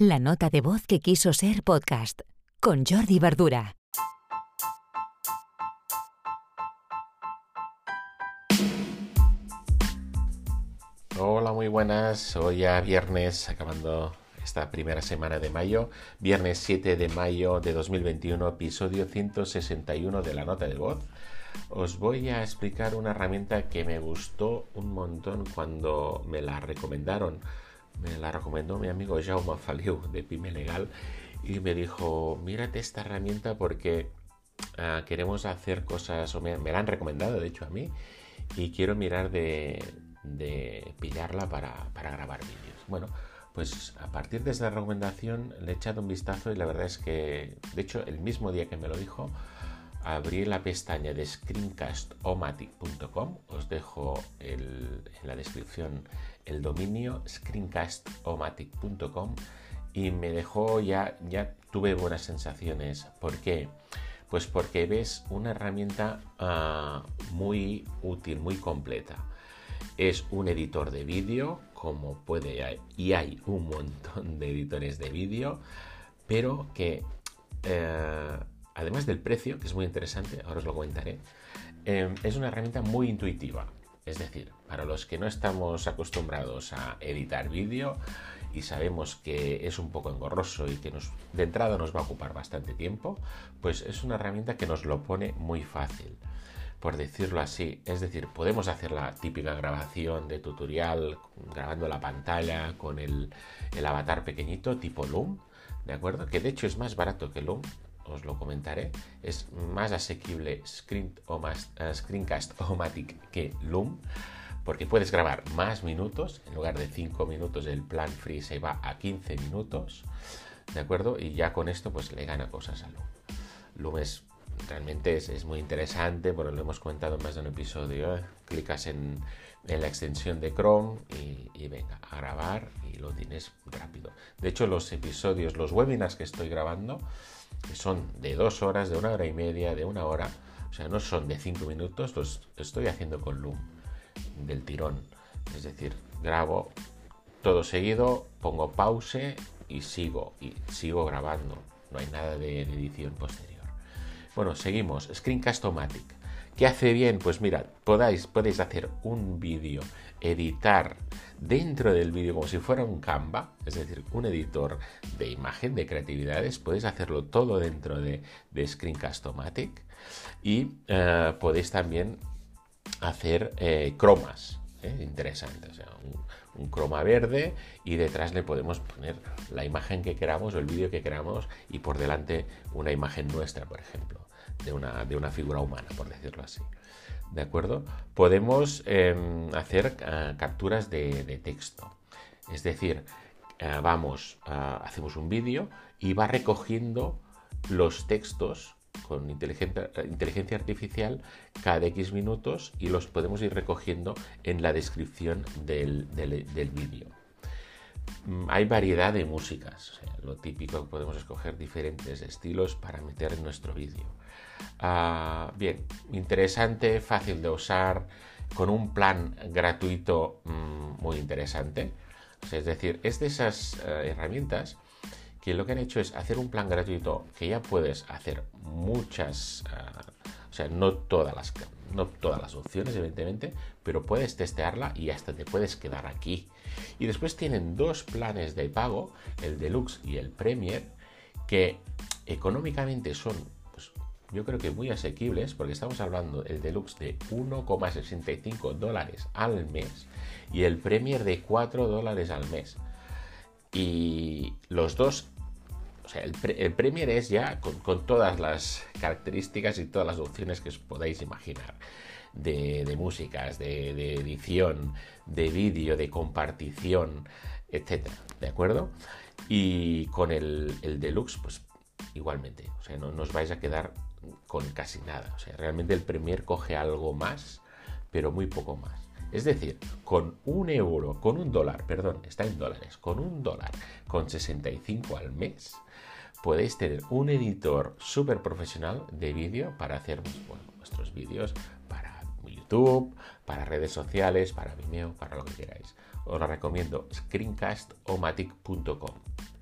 La nota de voz que quiso ser podcast con Jordi Verdura. Hola, muy buenas. Hoy ya viernes, acabando esta primera semana de mayo, viernes 7 de mayo de 2021, episodio 161 de la nota de voz. Os voy a explicar una herramienta que me gustó un montón cuando me la recomendaron me la recomendó mi amigo Jaume Faliu de Pyme Legal y me dijo, mírate esta herramienta porque ah, queremos hacer cosas, o me, la han recomendado de hecho a mí, y quiero mirar de, pillarla para, grabar vídeos. Bueno, pues a partir de esa recomendación le he echado un vistazo y la verdad es que, de hecho, el mismo día que me lo dijo, abrí la pestaña de screencastomatic.com. Os dejo en la descripción el dominio screencastomatic.com y me dejó ya, ya tuve buenas sensaciones. ¿Por qué? Pues porque ves una herramienta ah, muy útil, muy completa. Es un editor de vídeo, como puede, y hay un montón de editores de vídeo, pero que eh, además del precio, que es muy interesante, ahora os lo comentaré, eh, es una herramienta muy intuitiva. Es decir, para los que no estamos acostumbrados a editar vídeo y sabemos que es un poco engorroso y que de entrada nos va a ocupar bastante tiempo, pues es una herramienta que nos lo pone muy fácil por decirlo así. Es decir, podemos hacer la típica grabación de tutorial grabando la pantalla con el, el, avatar pequeñito tipo Loom, ¿de acuerdo? Que de hecho es más barato que Loom, os lo comentaré, es más asequible o más, uh, Screencast-O-Matic que Loom, porque puedes grabar más minutos, en lugar de 5 minutos el plan free se va a 15 minutos, ¿de acuerdo? Y ya con esto pues le gana cosas a Loom. Loom es realmente es, muy interesante, porque lo hemos comentado en más de un episodio. ¿eh? Clicas en, la extensión de Chrome y, y, venga, a grabar y lo tienes rápido. De hecho, los episodios, los webinars que estoy grabando, que son de dos horas, de una hora y media, de una hora, o sea, no son de cinco minutos, los estoy haciendo con Loom, del tirón. Es decir, grabo todo seguido, pongo pause y sigo, y sigo grabando. No hay nada de edición posterior. Bueno, seguimos. Screencast-O-Matic. ¿Qué hace bien? Pues mira, podáis, podéis hacer un vídeo, editar dentro del vídeo como si fuera un Canva, es decir, un editor de imagen, de creatividades, podéis hacerlo todo dentro de, Screencast-O-Matic y eh, podéis también hacer eh, cromas. ¿eh? Interesante, o sea, un, un, croma verde y detrás le podemos poner la imagen que queramos o el vídeo que queramos y por delante una imagen nuestra, por ejemplo de una, de una figura humana, por decirlo así. ¿De acuerdo? Podemos em, hacer eh, capturas de, texto. Es decir, eh, vamos, hacemos un vídeo y va recogiendo los textos con inteligencia, inteligencia, artificial cada X minutos y los podemos ir recogiendo en la descripción del, del, vídeo. Mm, hay variedad de músicas, lo típico podemos escoger diferentes estilos para meter en nuestro vídeo. Ah, bien, interesante, fácil de usar, con un plan gratuito mm, muy interesante. es decir, es de esas eh, herramientas que lo que han hecho es hacer un plan gratuito que ya puedes hacer muchas, ah, o sea, no todas las no todas las opciones, evidentemente, pero puedes testearla y hasta te puedes quedar aquí. Y después tienen dos planes de pago, el Deluxe y el Premier, que económicamente son yo creo que muy asequibles, porque estamos hablando el deluxe de 1,65 dólares al mes y el Premier de 4 dólares al mes. Y los dos, o sea, el, Premier es ya con, todas las características y todas las opciones que os podáis imaginar. De, músicas, de, edición, de vídeo, de compartición, etcétera, ¿de acuerdo? Y con el, el deluxe, pues igualmente, o sea, no, nos vais a quedar con casi nada. O sea, realmente el Premier coge algo más, pero muy poco más. Es decir, con un euro, con un dólar, perdón, está en dólares, con un dólar, con 65 al mes, podéis tener un editor súper profesional de vídeo para hacer bueno, vuestros vídeos para YouTube, para redes sociales, para Vimeo, para lo que queráis. Os lo recomiendo, screencastomatic.com.